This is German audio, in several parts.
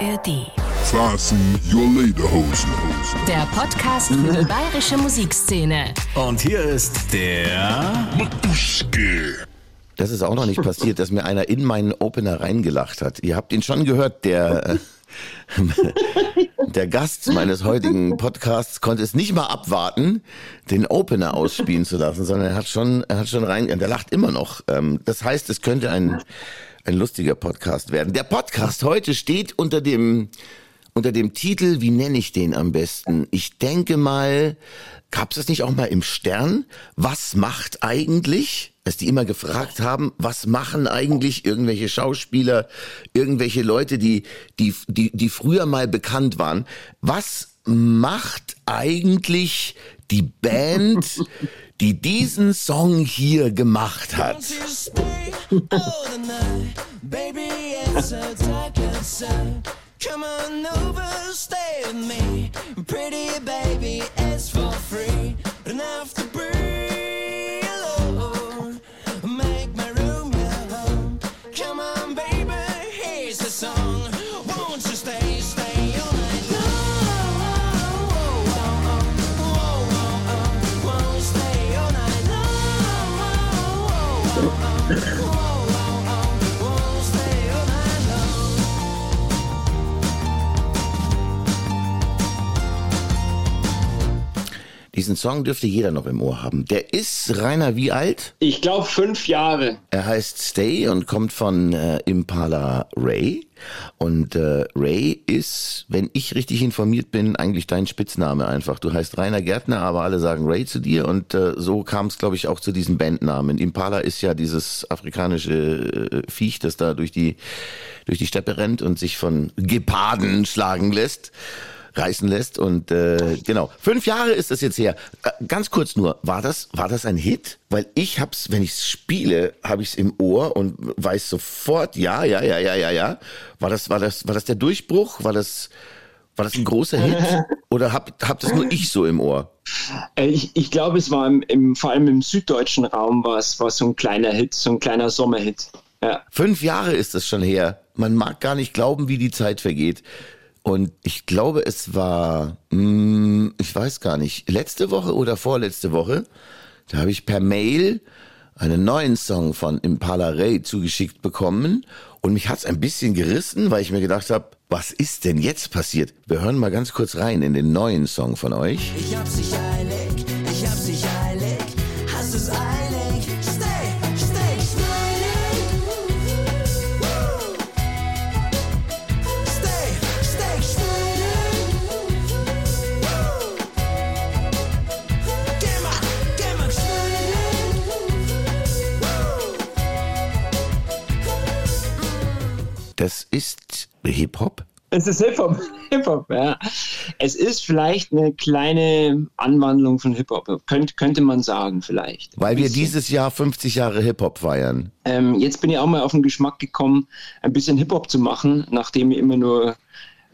ARD. Fasten your Lederhosen. Der Podcast für die bayerische Musikszene. Und hier ist der Matuschke. Das ist auch noch nicht passiert, dass mir einer in meinen Opener reingelacht hat. Ihr habt ihn schon gehört, der, äh, der Gast meines heutigen Podcasts konnte es nicht mal abwarten, den Opener ausspielen zu lassen, sondern er hat schon, er hat schon rein, der lacht immer noch. Ähm, Das heißt, es könnte ein, ein lustiger Podcast werden. Der Podcast heute steht unter dem, unter dem Titel, wie nenne ich den am besten? Ich denke mal, gab es das nicht auch mal im Stern? Was macht eigentlich? Dass die immer gefragt haben, was machen eigentlich irgendwelche Schauspieler, irgendwelche Leute, die, die, die, die früher mal bekannt waren. Was macht eigentlich die Band, die diesen Song hier gemacht hat? Come on over, stay with me. Pretty baby, it's for free. Don't to Diesen Song dürfte jeder noch im Ohr haben. Der ist, Rainer, wie alt? Ich glaube fünf Jahre. Er heißt Stay und kommt von äh, Impala Ray. Und äh, Ray ist, wenn ich richtig informiert bin, eigentlich dein Spitzname einfach. Du heißt Rainer Gärtner, aber alle sagen Ray zu dir. Und äh, so kam es, glaube ich, auch zu diesem Bandnamen. Impala ist ja dieses afrikanische äh, Viech, das da durch die, durch die Steppe rennt und sich von Geparden schlagen lässt reißen lässt und äh, genau fünf Jahre ist das jetzt her. Äh, ganz kurz nur, war das war das ein Hit? Weil ich hab's, wenn ich's spiele, habe ich's im Ohr und weiß sofort, ja, ja, ja, ja, ja, ja. War das war das war das der Durchbruch? War das war das ein großer Hit oder hab hab das nur ich so im Ohr? Äh, Ich, ich glaube, es war im, im, vor allem im süddeutschen Raum war es war so ein kleiner Hit, so ein kleiner Sommerhit. Ja. Fünf Jahre ist das schon her. Man mag gar nicht glauben, wie die Zeit vergeht. Und ich glaube, es war, mh, ich weiß gar nicht, letzte Woche oder vorletzte Woche, da habe ich per Mail einen neuen Song von Impala Ray zugeschickt bekommen. Und mich hat's ein bisschen gerissen, weil ich mir gedacht habe, was ist denn jetzt passiert? Wir hören mal ganz kurz rein in den neuen Song von euch. Ich hab sich eilig, Es ist Hip-Hop, Hip-Hop, ja. Es ist vielleicht eine kleine Anwandlung von Hip-Hop, könnte, könnte man sagen vielleicht. Weil wir dieses Jahr 50 Jahre Hip-Hop feiern. Ähm, jetzt bin ich auch mal auf den Geschmack gekommen, ein bisschen Hip-Hop zu machen, nachdem ich immer nur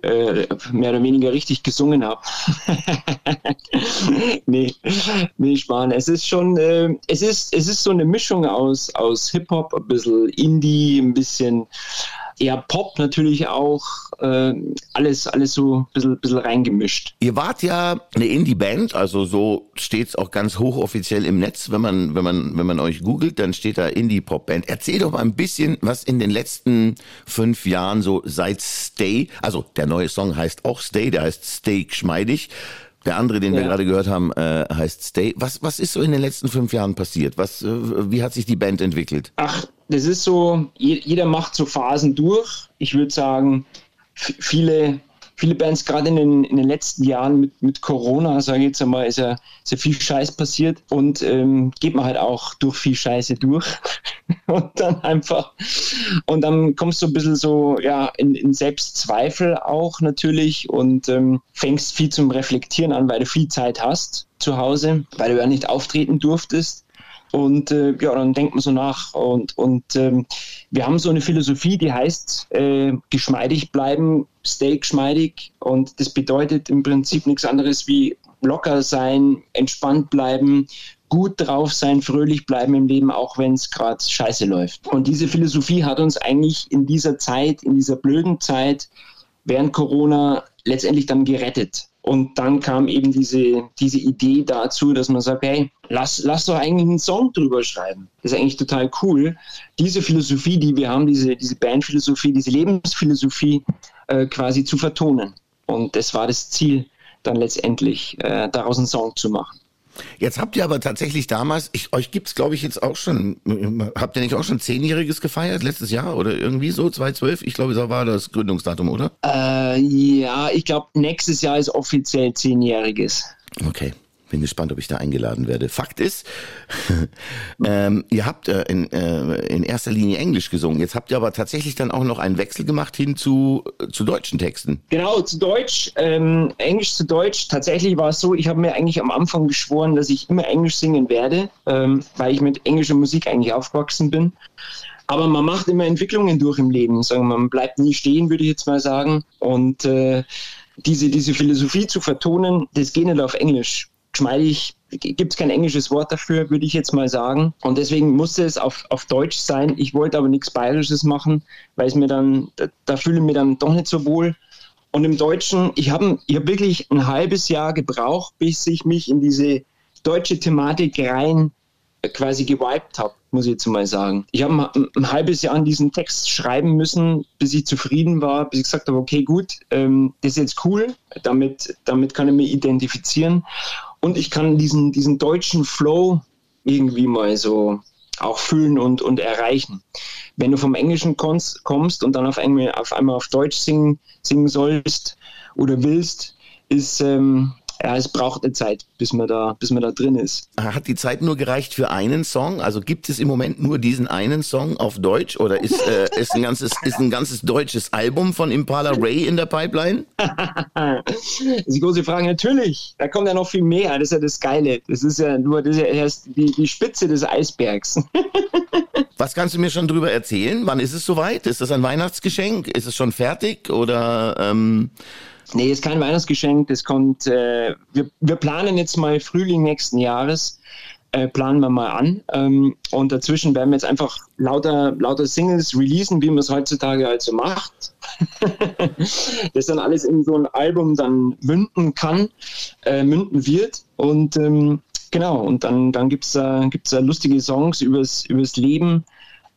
äh, mehr oder weniger richtig gesungen habe. nee, nee, Spahn. Es ist schon, äh, es ist, es ist so eine Mischung aus, aus Hip-Hop, ein bisschen Indie, ein bisschen eher Pop natürlich auch, äh, alles, alles so ein bisschen, bisschen reingemischt. Ihr wart ja eine Indie-Band, also so steht's auch ganz hochoffiziell im Netz. Wenn man, wenn man, wenn man euch googelt, dann steht da Indie-Pop-Band. Erzähl doch mal ein bisschen, was in den letzten fünf Jahren so seit Stay, also der neue Song heißt auch Stay, der heißt Stay geschmeidig. Der andere, den wir Ja. gerade gehört haben, äh, heißt Stay. Was, was ist so in den letzten fünf Jahren passiert? Was, äh, wie hat sich die Band entwickelt? Ach, das ist so, je- jeder macht so Phasen durch. Ich würde sagen, viele, viele Bands, gerade in den, in den letzten Jahren mit, mit Corona, sage ich jetzt einmal, ist ja, ist ja viel Scheiß passiert und ähm, geht man halt auch durch viel Scheiße durch. und dann einfach, und dann kommst du ein bisschen so, ja, in, in Selbstzweifel auch natürlich und ähm, fängst viel zum Reflektieren an, weil du viel Zeit hast zu Hause, weil du ja nicht auftreten durftest. Und äh, ja, dann denkt man so nach. Und, und ähm, wir haben so eine Philosophie, die heißt, äh, geschmeidig bleiben, stay geschmeidig. Und das bedeutet im Prinzip nichts anderes wie locker sein, entspannt bleiben, gut drauf sein, fröhlich bleiben im Leben, auch wenn es gerade scheiße läuft. Und diese Philosophie hat uns eigentlich in dieser Zeit, in dieser blöden Zeit, während Corona letztendlich dann gerettet. Und dann kam eben diese, diese Idee dazu, dass man sagt, hey, lass, lass doch eigentlich einen Song drüber schreiben. Das ist eigentlich total cool. Diese Philosophie, die wir haben, diese, diese Bandphilosophie, diese Lebensphilosophie äh, quasi zu vertonen. Und das war das Ziel, dann letztendlich äh, daraus einen Song zu machen. Jetzt habt ihr aber tatsächlich damals, ich, euch gibt's glaube ich jetzt auch schon, habt ihr nicht auch schon Zehnjähriges gefeiert letztes Jahr oder irgendwie so, 2012? Ich glaube, da war das Gründungsdatum, oder? Äh, ja, ich glaube, nächstes Jahr ist offiziell zehnjähriges. Okay. Bin gespannt, ob ich da eingeladen werde. Fakt ist, ähm, ihr habt äh, in, äh, in erster Linie Englisch gesungen. Jetzt habt ihr aber tatsächlich dann auch noch einen Wechsel gemacht hin zu, äh, zu deutschen Texten. Genau, zu Deutsch, ähm, Englisch zu Deutsch. Tatsächlich war es so, ich habe mir eigentlich am Anfang geschworen, dass ich immer Englisch singen werde, ähm, weil ich mit englischer Musik eigentlich aufgewachsen bin. Aber man macht immer Entwicklungen durch im Leben. Sagen man bleibt nie stehen, würde ich jetzt mal sagen. Und äh, diese, diese Philosophie zu vertonen, das geht nicht auf Englisch geschmeidig, gibt es kein englisches Wort dafür, würde ich jetzt mal sagen. Und deswegen musste es auf, auf Deutsch sein. Ich wollte aber nichts Bayerisches machen, weil es mir dann, da, da fühle ich mich dann doch nicht so wohl. Und im Deutschen, ich habe hab wirklich ein halbes Jahr gebraucht, bis ich mich in diese deutsche Thematik rein äh, quasi gewiped habe, muss ich jetzt mal sagen. Ich habe ein, ein, halbes Jahr an diesen Text schreiben müssen, bis ich zufrieden war, bis ich gesagt habe, okay, gut, ähm, das ist jetzt cool, damit, damit kann ich mich identifizieren und ich kann diesen, diesen deutschen Flow irgendwie mal so auch fühlen und, und erreichen. Wenn du vom Englischen kommst, und dann auf einmal, auf einmal auf Deutsch singen, singen sollst oder willst, ist, ähm, ja, es braucht eine Zeit, bis man da, bis man da drin ist. Hat die Zeit nur gereicht für einen Song? Also gibt es im Moment nur diesen einen Song auf Deutsch oder ist, äh, ist, ein, ganzes, ist ein ganzes deutsches Album von Impala Ray in der Pipeline? das ist die große Frage. Natürlich, da kommt ja noch viel mehr. Das ist ja das Geile. Das ist ja nur das ist ja die, die Spitze des Eisbergs. Was kannst du mir schon drüber erzählen? Wann ist es soweit? Ist das ein Weihnachtsgeschenk? Ist es schon fertig oder? Ähm Nee, ist kein Weihnachtsgeschenk. Das kommt, äh, wir, wir planen jetzt mal Frühling nächsten Jahres. Äh, planen wir mal an. Ähm, und dazwischen werden wir jetzt einfach lauter, lauter Singles releasen, wie man es heutzutage also macht. das dann alles in so ein Album dann münden kann, äh, münden wird. Und ähm, genau, und dann, dann gibt es äh, gibt's, äh, lustige Songs übers, übers Leben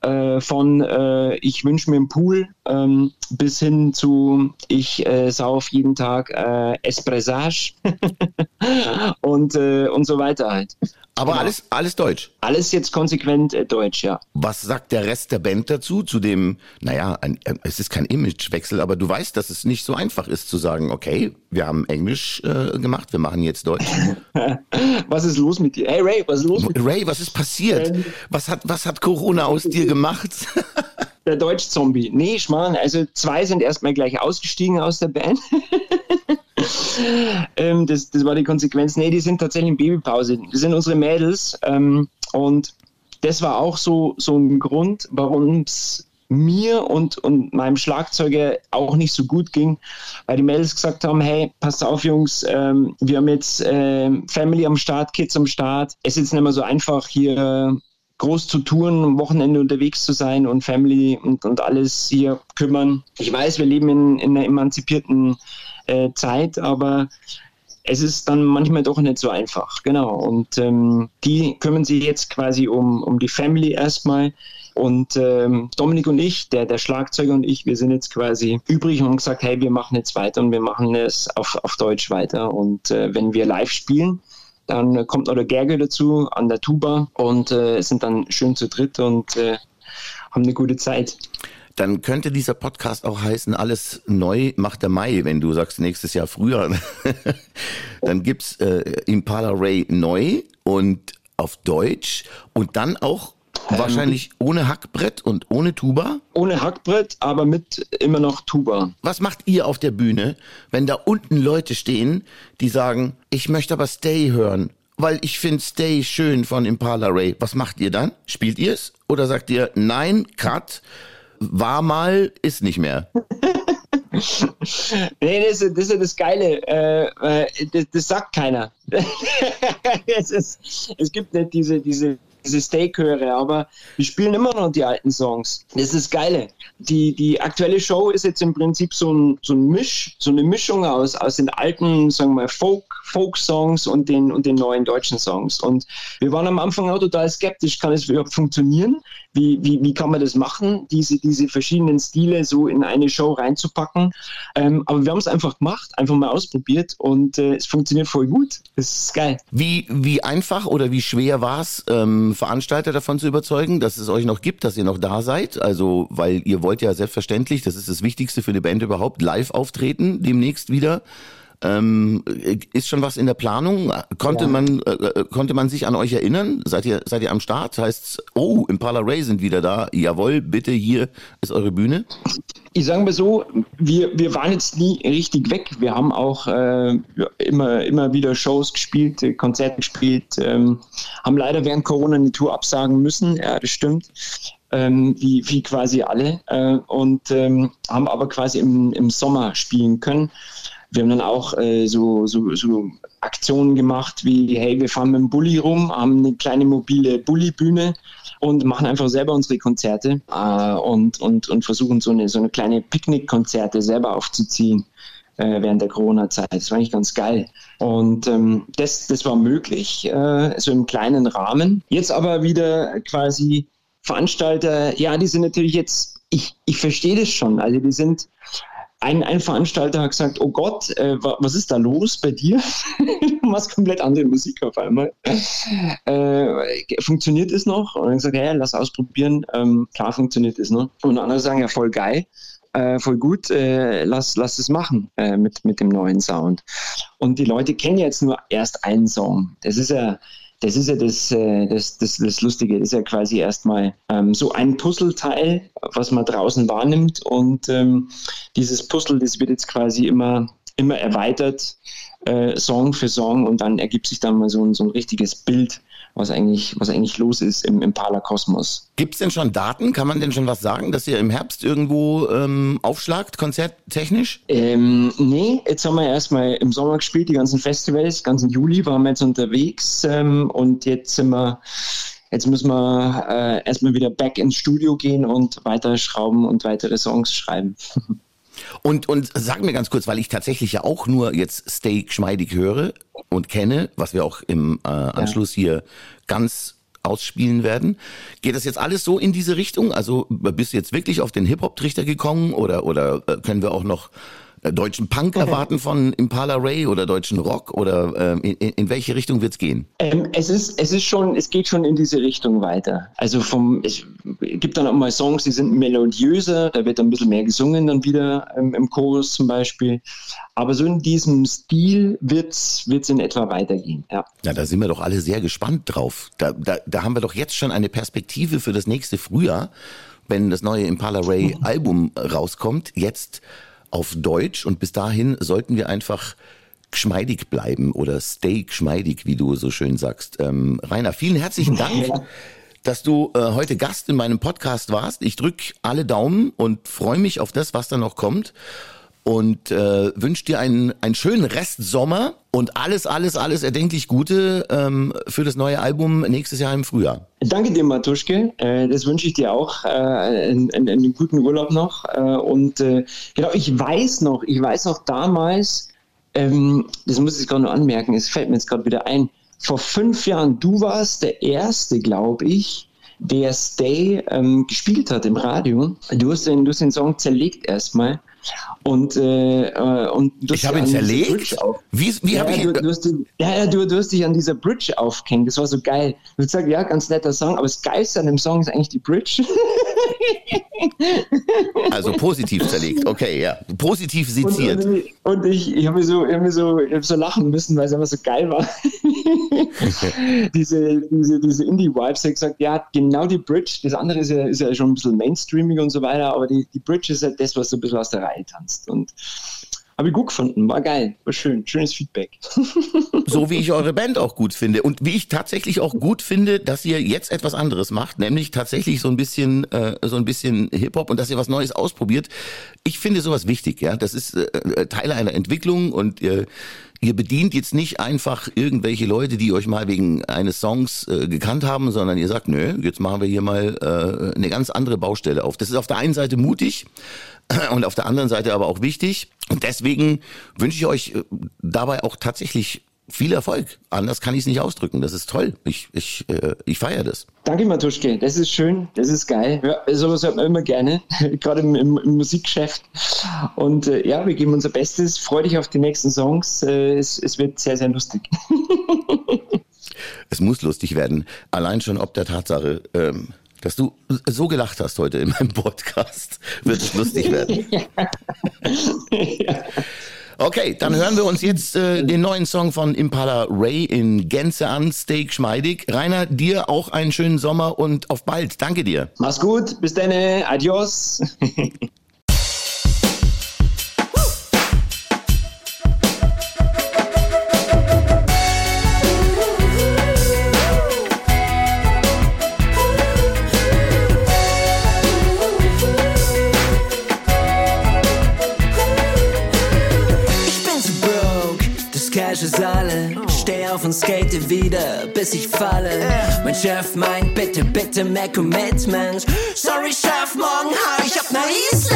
äh, von äh, ich wünsche mir einen Pool ähm, bis hin zu ich äh, sauf jeden Tag äh, Espressage und, äh, und so weiter halt. Aber genau. alles, alles deutsch. Alles jetzt konsequent äh, deutsch, ja. Was sagt der Rest der Band dazu? Zu dem, naja, ein, es ist kein Imagewechsel, aber du weißt, dass es nicht so einfach ist zu sagen, okay, wir haben Englisch äh, gemacht, wir machen jetzt Deutsch. was ist los mit dir? Hey Ray, was ist los mit dir? Ray, was ist passiert? Was, hat, was hat Corona aus dir gemacht? der Deutsch-Zombie. Nee, Schmarrn, also zwei sind erstmal gleich ausgestiegen aus der Band. ähm, das, das war die Konsequenz. Nee, die sind tatsächlich in Babypause. Das sind unsere Mädels. Ähm, und das war auch so, so ein Grund, warum es mir und, und meinem Schlagzeuger auch nicht so gut ging, weil die Mädels gesagt haben, hey, passt auf Jungs, ähm, wir haben jetzt äh, Family am Start, Kids am Start. Es ist jetzt nicht mehr so einfach hier groß zu tun, am Wochenende unterwegs zu sein und Family und, und alles hier kümmern. Ich weiß, wir leben in, in einer emanzipierten äh, Zeit, aber es ist dann manchmal doch nicht so einfach. Genau. Und ähm, die kümmern sich jetzt quasi um, um die Family erstmal. Und ähm, Dominik und ich, der, der Schlagzeuger und ich, wir sind jetzt quasi übrig und haben gesagt, hey, wir machen jetzt weiter und wir machen es auf, auf Deutsch weiter. Und äh, wenn wir live spielen, dann kommt noch der Gerge dazu an der Tuba und äh, sind dann schön zu dritt und äh, haben eine gute Zeit. Dann könnte dieser Podcast auch heißen, alles neu macht der Mai, wenn du sagst nächstes Jahr früher. dann gibt's äh, Impala Ray neu und auf Deutsch und dann auch Wahrscheinlich ohne Hackbrett und ohne Tuba? Ohne Hackbrett, aber mit immer noch Tuba. Was macht ihr auf der Bühne, wenn da unten Leute stehen, die sagen, ich möchte aber Stay hören, weil ich finde Stay schön von Impala Ray. Was macht ihr dann? Spielt ihr es? Oder sagt ihr, nein, Cut, war mal, ist nicht mehr? nee, das ist, das ist das Geile. Äh, das, das, sagt keiner. es, ist, es gibt nicht diese, diese diese Steak höre, aber wir spielen immer noch die alten Songs. Das ist Geile. Die, die aktuelle Show ist jetzt im Prinzip so ein, so ein Misch, so eine Mischung aus, aus den alten, sagen wir mal, Folk, Folk-Songs und den, und den neuen deutschen Songs. Und wir waren am Anfang auch total skeptisch, kann es überhaupt funktionieren? Wie, wie, wie kann man das machen, diese, diese verschiedenen Stile so in eine Show reinzupacken? Ähm, aber wir haben es einfach gemacht, einfach mal ausprobiert und äh, es funktioniert voll gut. Das ist geil. Wie, wie einfach oder wie schwer war es, ähm, Veranstalter davon zu überzeugen, dass es euch noch gibt, dass ihr noch da seid? Also, weil ihr wollt ja selbstverständlich, das ist das Wichtigste für eine Band überhaupt, live auftreten, demnächst wieder. Ähm, ist schon was in der Planung? Konnte Ja. man äh, äh, konnte man sich an euch erinnern? Seid ihr seid ihr am Start? Heißt oh, Impala Ray sind wieder da. Jawohl, bitte hier ist eure Bühne. ich sage mal so, wir, wir waren jetzt nie richtig weg. Wir haben auch äh, immer, immer wieder Shows gespielt, äh, Konzerte gespielt, ähm, haben leider während Corona eine Tour absagen müssen, ja, das stimmt. Ähm, wie, wie quasi alle. Äh, und ähm, haben aber quasi im, im Sommer spielen können. Wir haben dann auch äh, so, so, so Aktionen gemacht wie, hey, wir fahren mit dem Bulli rum, haben eine kleine mobile Bulli-Bühne und machen einfach selber unsere Konzerte äh, und, und, und versuchen so eine, so eine kleine Picknickkonzerte selber aufzuziehen äh, während der Corona-Zeit. Das war eigentlich ganz geil. Und ähm, das, das war möglich, äh, so im kleinen Rahmen. Jetzt aber wieder quasi Veranstalter, ja, die sind natürlich jetzt, ich, ich verstehe das schon, also die sind, ein, ein Veranstalter hat gesagt, oh Gott, äh, wa- was ist da los bei dir? du machst komplett andere Musik auf einmal. Äh, funktioniert es noch? Und dann gesagt, ja, lass ausprobieren. Ähm, klar funktioniert es noch. Und andere sagen, ja, voll geil. Äh, voll gut, äh, lass, lass es machen äh, mit, mit dem neuen Sound. Und die Leute kennen jetzt nur erst einen Song. Das ist ja, das ist ja das, äh, das, das, das Lustige. Das ist ja quasi erstmal ähm, so ein Puzzleteil, was man draußen wahrnimmt. Und ähm, dieses Puzzle, das wird jetzt quasi immer, immer erweitert, äh, Song für Song. Und dann ergibt sich dann mal so ein, so ein richtiges Bild, was eigentlich, was eigentlich los ist im Impala-Kosmos. Gibt's denn schon Daten? Kann man denn schon was sagen, dass ihr im Herbst irgendwo ähm, aufschlagt, konzerttechnisch? Ähm, nee, jetzt haben wir erstmal im Sommer gespielt, die ganzen Festivals, ganzen Juli waren wir jetzt unterwegs ähm, und jetzt sind wir, jetzt müssen wir äh, erstmal wieder back ins Studio gehen und weiter schrauben und weitere Songs schreiben. Und, und sag mir ganz kurz, weil ich tatsächlich ja auch nur jetzt Stay geschmeidig höre und kenne, was wir auch im äh, Anschluss hier ganz ausspielen werden. Geht das jetzt alles so in diese Richtung? Also bist du jetzt wirklich auf den Hip-Hop-Trichter gekommen oder, oder äh, können wir auch noch deutschen Punk erwarten von Impala Ray oder deutschen Rock oder ähm, in, in welche Richtung wird's gehen? Ähm, es ist, es ist schon, es geht schon in diese Richtung weiter. Also vom, es gibt dann auch mal Songs, die sind melodiöser, da wird dann ein bisschen mehr gesungen dann wieder ähm, im Chorus zum Beispiel. Aber so in diesem Stil wird's, wird's in etwa weitergehen, ja. Ja, da sind wir doch alle sehr gespannt drauf. Da, da, da haben wir doch jetzt schon eine Perspektive für das nächste Frühjahr, wenn das neue Impala Ray Album rauskommt. Jetzt auf Deutsch und bis dahin sollten wir einfach geschmeidig bleiben oder stay geschmeidig, wie du so schön sagst. Ähm, Rainer, vielen herzlichen Dank. Dass du äh, heute Gast in meinem Podcast warst. Ich drück alle Daumen und freue mich auf das, was da noch kommt und äh, wünsche dir einen, einen schönen Restsommer und alles, alles, alles erdenklich Gute ähm, für das neue Album nächstes Jahr im Frühjahr. Danke dir, Matuschke. Äh, das wünsche ich dir auch. Äh, einen, einen, guten Urlaub noch. Äh, und äh, genau, ich weiß noch, ich weiß noch damals, ähm, das muss ich gerade nur anmerken, es fällt mir jetzt gerade wieder ein. Vor fünf Jahren, du warst der Erste, glaube ich, der Stay ähm, gespielt hat im Radio. Du hast den, du hast den Song zerlegt erstmal. Und, äh, äh, und du Ich habe ihn zerlegt? Wie, wie ja, habe ich du, du, hast ja du, du hast dich an dieser Bridge aufgehängt. Das war so geil. Du hast gesagt, ja, ganz netter Song, aber das Geilste an dem Song ist eigentlich die Bridge. also positiv zerlegt? Okay, ja. Positiv seziert. und, und ich, ich habe mir so, mir so, ich so lachen müssen, weil es einfach so geil war. diese diese, diese Indie-Vibes. Ich gesagt, ja, genau die Bridge. Das andere ist ja, ist ja schon ein bisschen mainstreaming und so weiter, aber die, die Bridge ist halt das, was so ein bisschen aus der Reihe tanzt. Und habe ich gut gefunden. War geil. War schön. Schönes Feedback. So wie ich eure Band auch gut finde. Und wie ich tatsächlich auch gut finde, dass ihr jetzt etwas anderes macht, nämlich tatsächlich so ein bisschen, äh, so ein bisschen Hip-Hop und dass ihr was Neues ausprobiert. Ich finde sowas wichtig, ja. Das ist äh, Teil einer Entwicklung und ihr, ihr bedient jetzt nicht einfach irgendwelche Leute, die euch mal wegen eines Songs äh, gekannt haben, sondern ihr sagt, nö, jetzt machen wir hier mal äh, eine ganz andere Baustelle auf. Das ist auf der einen Seite mutig und auf der anderen Seite aber auch wichtig. Und deswegen wünsche ich euch äh, dabei auch tatsächlich viel Erfolg. Anders kann ich es nicht ausdrücken. Das ist toll. Ich, ich, äh, ich feiere das. Danke, Matuschke. Das ist schön, das ist geil. Ja, sowas hört man immer gerne, gerade im, im, im Musikgeschäft. Und äh, ja, wir geben unser Bestes. Freu dich auf die nächsten Songs. Äh, es, es wird sehr, sehr lustig. Es muss lustig werden. Allein schon ob der Tatsache, ähm, dass du so gelacht hast heute in meinem Podcast, wird es lustig werden. Okay, dann hören wir uns jetzt äh, den neuen Song von Impala Ray in Gänze an, Steak Schmeidig. Rainer, dir auch einen schönen Sommer und auf bald. Danke dir. Mach's gut, bis dann, adios. bis ich falle. Mein Chef meint, bitte, bitte mehr Commitment. Sorry, Chef, morgen hau ich ab nach Island.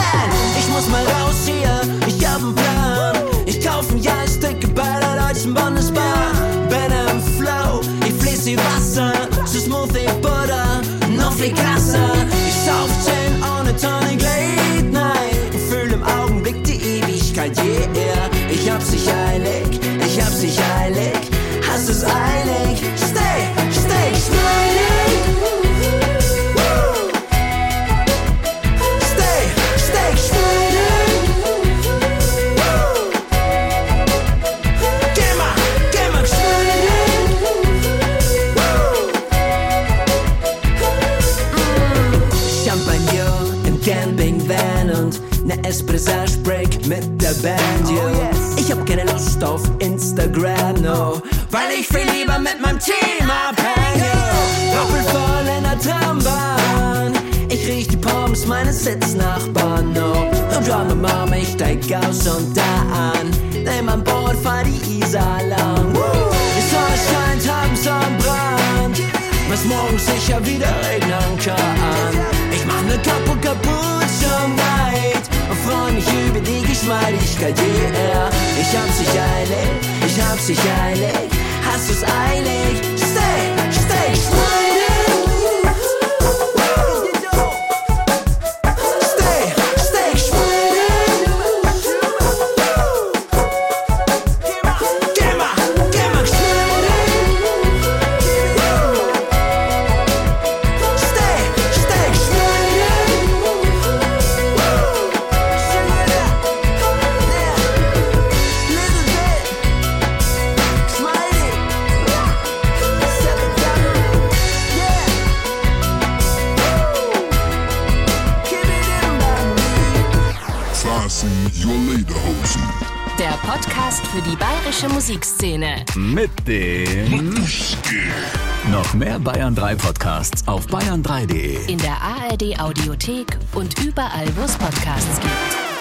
Steig aus und da an, nimm an Bord, fahr die Isar lang. Die Sonne scheint, haben Sonnenbrand, was morgen sicher wieder regnen kann. Ich mach ne kaputt schon weit und freu mich über die Geschmeidigkeit, yeah. Ich hab's nicht eilig, ich hab's nicht eilig, hast du's eilig? Stay, stay, smiling. Musikszene. Mit dem noch mehr Bayern 3 Podcasts auf bayern3.de. In der ARD Audiothek und überall, wo es Podcasts gibt.